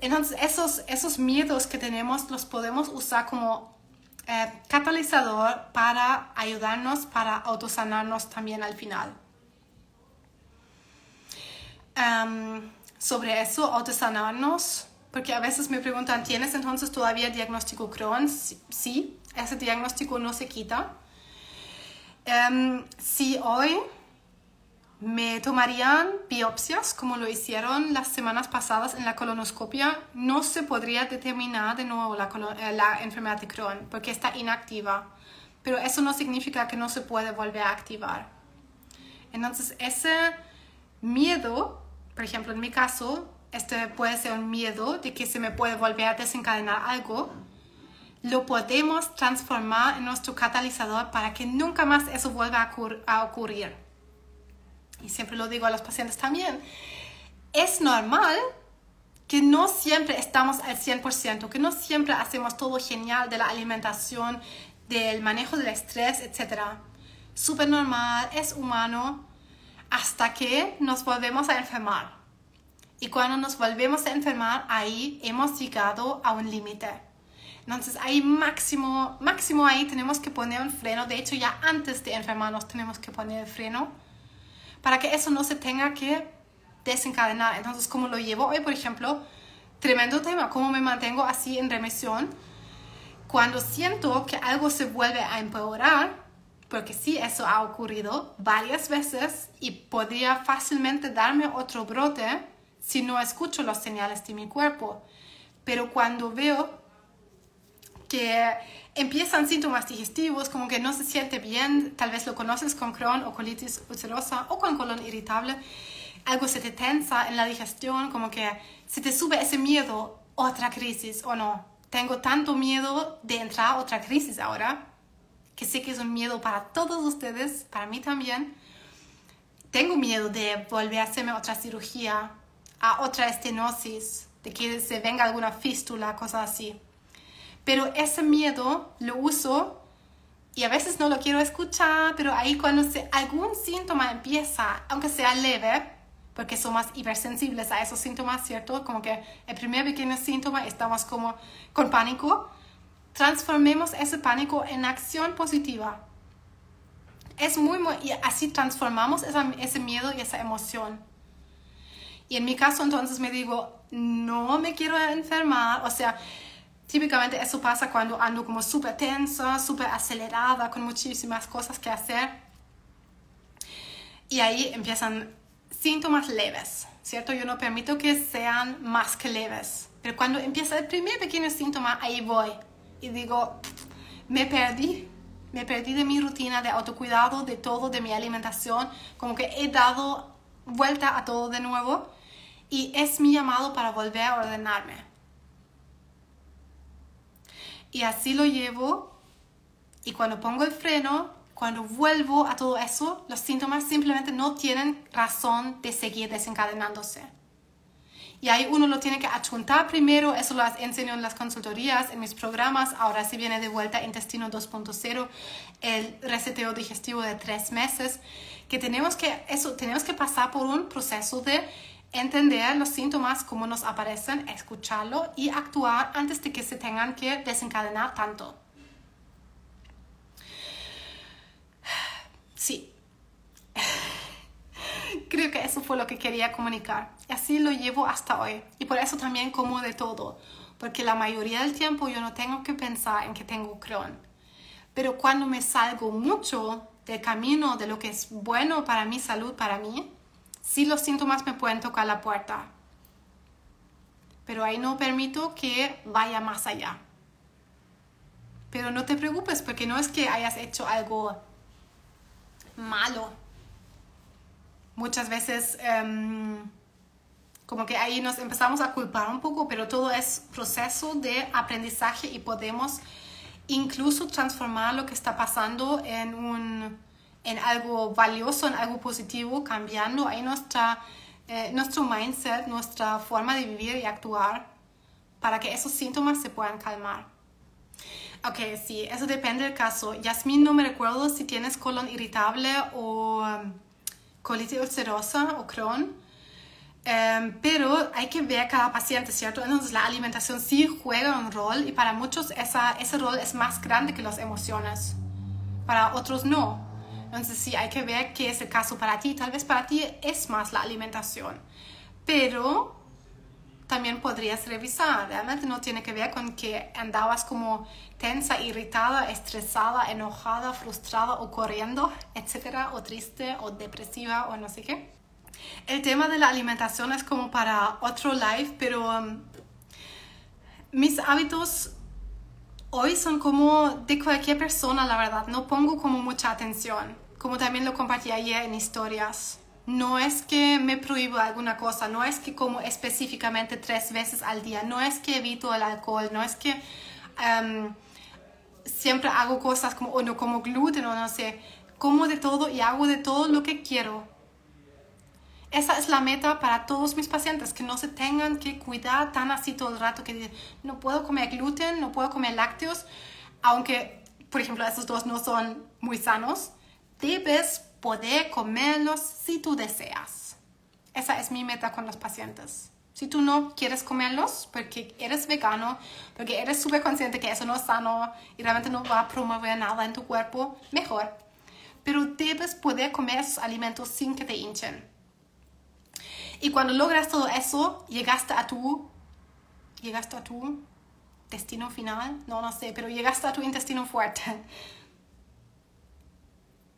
S1: Entonces, esos, esos miedos que tenemos los podemos usar como eh, catalizador para ayudarnos, para autosanarnos también al final. Em, sobre eso, autosanarnos, porque a veces me preguntan, ¿tienes entonces todavía diagnóstico Crohn? Sí, ese diagnóstico no se quita. Em, si hoy me tomarían biopsias como lo hicieron las semanas pasadas en la colonoscopia. No se podría determinar de nuevo la, eh, la enfermedad de Crohn porque está inactiva. Pero eso no significa que no se puede volver a activar. Entonces, ese miedo, por ejemplo, en mi caso, este puede ser un miedo de que se me puede volver a desencadenar algo, lo podemos transformar en nuestro catalizador para que nunca más eso vuelva a, ocurrir. Y siempre lo digo a los pacientes también, es normal que no siempre estamos al 100%, que no siempre hacemos todo genial de la alimentación, del manejo del estrés, etc. Súper normal, es humano, hasta que nos volvemos a enfermar. Y cuando nos volvemos a enfermar, ahí hemos llegado a un límite. Entonces, ahí máximo, máximo ahí tenemos que poner un freno. De hecho, ya antes de enfermarnos tenemos que poner el freno para que eso no se tenga que desencadenar. Entonces, ¿cómo lo llevo hoy, por ejemplo? Tremendo tema, cómo me mantengo así en remisión. Cuando siento que algo se vuelve a empeorar, porque sí, eso ha ocurrido varias veces y podría fácilmente darme otro brote si no escucho las señales de mi cuerpo. Pero cuando veo que empiezan síntomas digestivos, como que no se siente bien, tal vez lo conoces con Crohn o colitis ulcerosa o con colon irritable, algo se te tensa en la digestión, como que se te sube ese miedo, otra crisis o no. Tengo tanto miedo de entrar a otra crisis ahora, que sé que es un miedo para todos ustedes, para mí también. Tengo miedo de volver a hacerme otra cirugía, a otra estenosis, de que se venga alguna fístula, cosas así. Pero ese miedo lo uso y a veces no lo quiero escuchar, pero ahí cuando se, algún síntoma empieza, aunque sea leve, porque somos hipersensibles a esos síntomas, ¿cierto? Como que el primer pequeño síntoma estamos como con pánico, transformemos ese pánico en acción positiva. Es muy, muy y así transformamos ese miedo y esa emoción. Y en mi caso entonces me digo, no me quiero enfermar, o sea, típicamente eso pasa cuando ando como súper tensa, súper acelerada, con muchísimas cosas que hacer. Y ahí empiezan síntomas leves, ¿cierto? Yo no permito que sean más que leves. Pero cuando empieza el primer pequeño síntoma, ahí voy y digo, me perdí, me perdí de mi rutina de autocuidado, de todo, de mi alimentación, como que he dado vuelta a todo de nuevo y es mi llamado para volver a ordenarme. Y así lo llevo y cuando pongo el freno, cuando vuelvo a todo eso, los síntomas simplemente no tienen razón de seguir desencadenándose. Y ahí uno lo tiene que achuntar primero, eso lo enseño en las consultorías, en mis programas, ahora sí viene de vuelta Intestino 2.0, el reseteo digestivo de tres meses, que tenemos que, eso, tenemos que pasar por un proceso de entender los síntomas, cómo nos aparecen, escucharlo y actuar antes de que se tengan que desencadenar tanto. Sí. Creo que eso fue lo que quería comunicar. Y así lo llevo hasta hoy. Y por eso también como de todo. Porque la mayoría del tiempo yo no tengo que pensar en que tengo Crohn. Pero cuando me salgo mucho del camino de lo que es bueno para mi salud, para mí, sí los síntomas me pueden tocar la puerta, pero ahí no permito que vaya más allá. Pero no te preocupes porque no es que hayas hecho algo malo. Muchas veces em, como que ahí nos empezamos a culpar un poco, pero todo es proceso de aprendizaje y podemos incluso transformar lo que está pasando en un en algo valioso, en algo positivo, cambiando ahí nuestra, eh, nuestro mindset, nuestra forma de vivir y actuar para que esos síntomas se puedan calmar. Ok, sí, eso depende del caso. Yasmin, no me recuerdo si tienes colon irritable o um, colitis ulcerosa o Crohn, em, pero hay que ver cada paciente, ¿cierto? Entonces la alimentación sí juega un rol y para muchos esa, ese rol es más grande que las emociones. Para otros no. Entonces sí, hay que ver qué es el caso para ti. Tal vez para ti es más la alimentación. Pero también podrías revisar. Realmente no tiene que ver con que andabas como tensa, irritada, estresada, enojada, frustrada o corriendo, etcétera, o triste o depresiva o no sé qué. El tema de la alimentación es como para otro live, pero um, mis hábitos hoy son como de cualquier persona, la verdad. No pongo como mucha atención, como también lo compartí ayer en historias. No es que me prohíbo alguna cosa, no es que como específicamente tres veces al día, no es que evito el alcohol, no es que um, siempre hago cosas como, o no como gluten o no sé, como de todo y hago de todo lo que quiero. Esa es la meta para todos mis pacientes, que no se tengan que cuidar tan así todo el rato, que dicen, no puedo comer gluten, no puedo comer lácteos, aunque, por ejemplo, esos dos no son muy sanos, debes poder comerlos si tú deseas. Esa es mi meta con los pacientes. Si tú no quieres comerlos porque eres vegano, porque eres súper consciente que eso no es sano y realmente no va a promover nada en tu cuerpo, mejor. Pero debes poder comer esos alimentos sin que te hinchen. Y cuando logras todo eso, llegaste a tu, llegaste a tu destino final, no, no sé, pero llegaste a tu intestino fuerte.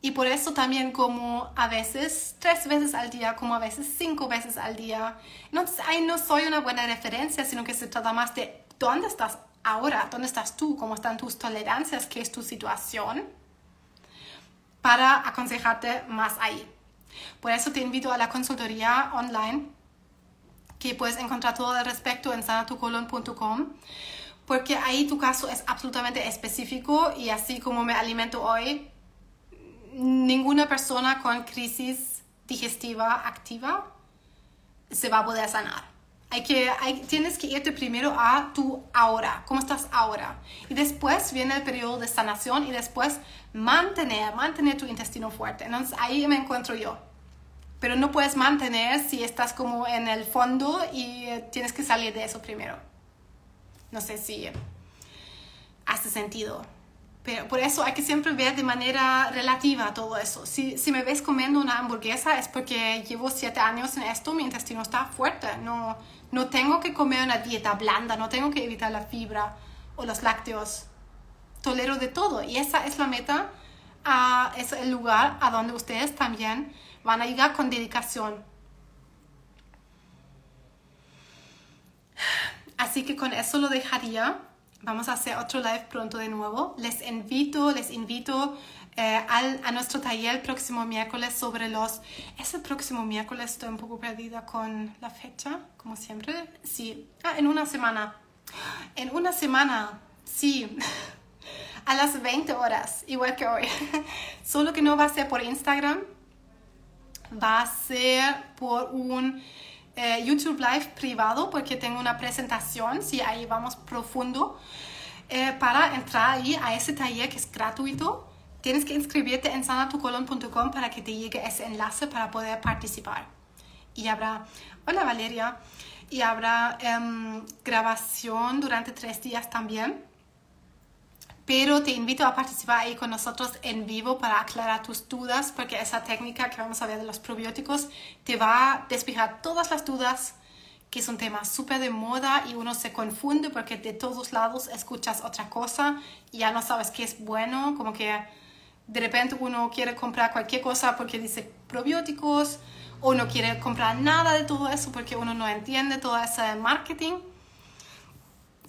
S1: Y por eso también como a veces tres veces al día, como a veces cinco veces al día. Entonces ahí no soy una buena referencia, sino que se trata más de dónde estás ahora, dónde estás tú, cómo están tus tolerancias, qué es tu situación, para aconsejarte más ahí. Por eso te invito a la consultoría online, que puedes encontrar todo al respecto en sanatucolon.com porque ahí tu caso es absolutamente específico y así como me alimento hoy, ninguna persona con crisis digestiva activa se va a poder sanar. Hay que, hay, tienes que irte primero a tu ahora, cómo estás ahora. Y después viene el periodo de sanación y después mantener, mantener tu intestino fuerte. Entonces ahí me encuentro yo. Pero no puedes mantener si estás como en el fondo y tienes que salir de eso primero. No sé si hace sentido. Pero por eso hay que siempre ver de manera relativa todo eso. Si, si me ves comiendo una hamburguesa es porque llevo siete años en esto, mi intestino está fuerte. No, no tengo que comer una dieta blanda, no tengo que evitar la fibra o los lácteos. Tolero de todo. Y esa es la meta, a, es el lugar a donde ustedes también van a llegar con dedicación. Así que con eso lo dejaría. Vamos a hacer otro live pronto de nuevo. Les invito, les invito eh, al, a nuestro taller el próximo miércoles sobre los... Es el próximo miércoles, estoy un poco perdida con la fecha, como siempre. Sí, ah, en una semana. En una semana, sí. a las 20 horas, igual que hoy. Solo que no va a ser por Instagram, va a ser por un eh, YouTube Live privado porque tengo una presentación, si ahí vamos profundo. Eh, para entrar ahí a ese taller que es gratuito, tienes que inscribirte en sanatucolon.com para que te llegue ese enlace para poder participar. Y habrá, hola Valeria, y habrá em, grabación durante tres días también pero te invito a participar ahí con nosotros en vivo para aclarar tus dudas, porque esa técnica que vamos a ver de los probióticos te va a despejar todas las dudas, que es un tema súper de moda y uno se confunde porque de todos lados escuchas otra cosa y ya no sabes qué es bueno, como que de repente uno quiere comprar cualquier cosa porque dice probióticos o no quiere comprar nada de todo eso porque uno no entiende todo ese marketing.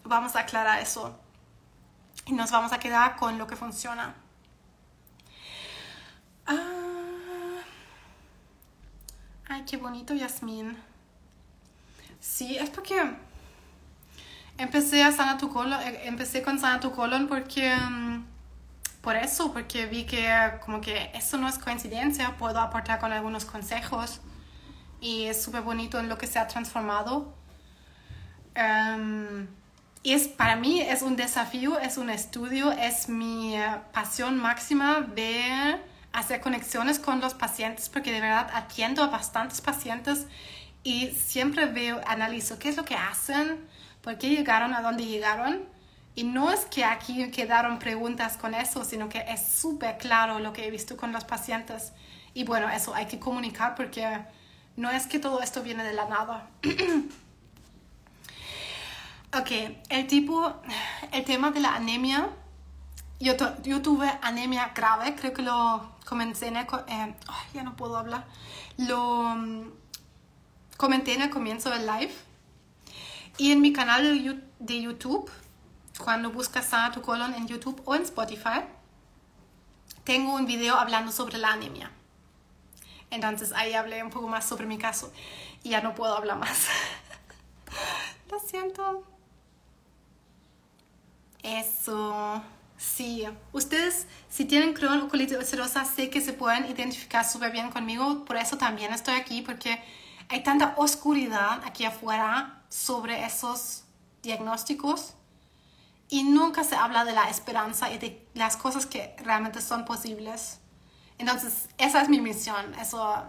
S1: Vamos a aclarar eso y nos vamos a quedar con lo que funciona. Ah. Ay, qué bonito, Yasmín. Sí, es porque empecé a sanar tu colon, eh, empecé con sanar tu colon porque mm, por eso, porque vi que como que eso no es coincidencia, puedo aportar con algunos consejos y es súper bonito en lo que se ha transformado. Um, es, para mí es un desafío, es un estudio, es mi eh, pasión máxima ver, hacer conexiones con los pacientes, porque de verdad atiendo a bastantes pacientes y siempre veo, analizo qué es lo que hacen, por qué llegaron a donde llegaron. Y no es que aquí quedaron preguntas con eso, sino que es súper claro lo que he visto con los pacientes. Y bueno, eso hay que comunicar porque no es que todo esto viene de la nada. Ok, el tipo, el tema de la anemia. Yo, yo tuve anemia grave, creo que lo comenté en el, eh, ya no puedo hablar. Lo um, comenté en el comienzo del live. Y en mi canal de YouTube, cuando buscas sana tu colon en YouTube o en Spotify, tengo un video hablando sobre la anemia. Entonces ahí hablé un poco más sobre mi caso y ya no puedo hablar más. Lo siento. Eso. Sí, ustedes si tienen Crohn o colitis ulcerosa sé que se pueden identificar súper bien conmigo, por eso también estoy aquí, porque hay tanta oscuridad aquí afuera sobre esos diagnósticos y nunca se habla de la esperanza y de las cosas que realmente son posibles. Entonces, esa es mi misión. Eso,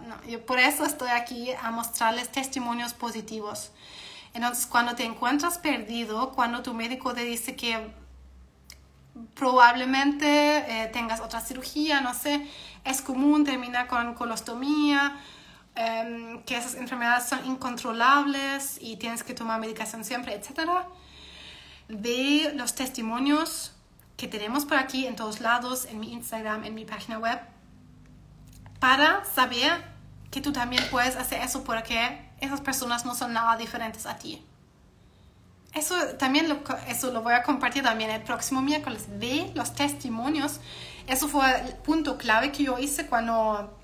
S1: por eso estoy aquí a mostrarles testimonios positivos. Entonces, cuando te encuentras perdido, cuando tu médico te dice que probablemente eh, tengas otra cirugía, no sé, es común terminar con colostomía, em, que esas enfermedades son incontrolables y tienes que tomar medicación siempre, etc. Ve los testimonios que tenemos por aquí en todos lados, en mi Instagram, en mi página web, para saber que tú también puedes hacer eso porque esas personas no son nada diferentes a ti. Eso también lo, eso lo voy a compartir también el próximo miércoles. Ve los testimonios. Eso fue el punto clave que yo hice cuando,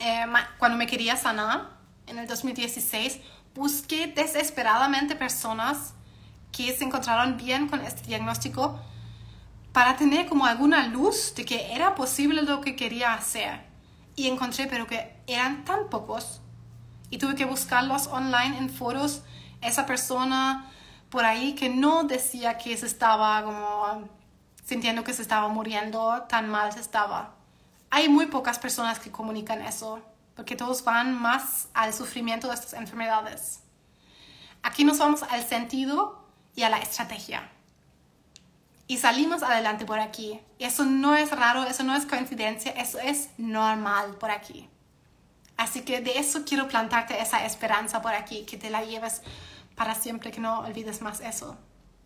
S1: eh, cuando me quería sanar en el 2016. Busqué desesperadamente personas que se encontraron bien con este diagnóstico para tener como alguna luz de que era posible lo que quería hacer. Y encontré, pero que eran tan pocos. Y tuve que buscarlos online en foros esa persona por ahí que no decía que se estaba como sintiendo que se estaba muriendo, tan mal se estaba. Hay muy pocas personas que comunican eso, porque todos van más al sufrimiento de estas enfermedades. Aquí nos vamos al sentido y a la estrategia. Y salimos adelante por aquí. Eso no es raro, eso no es coincidencia, eso es normal por aquí. Así que de eso quiero plantarte esa esperanza por aquí, que te la lleves para siempre, que no olvides más eso.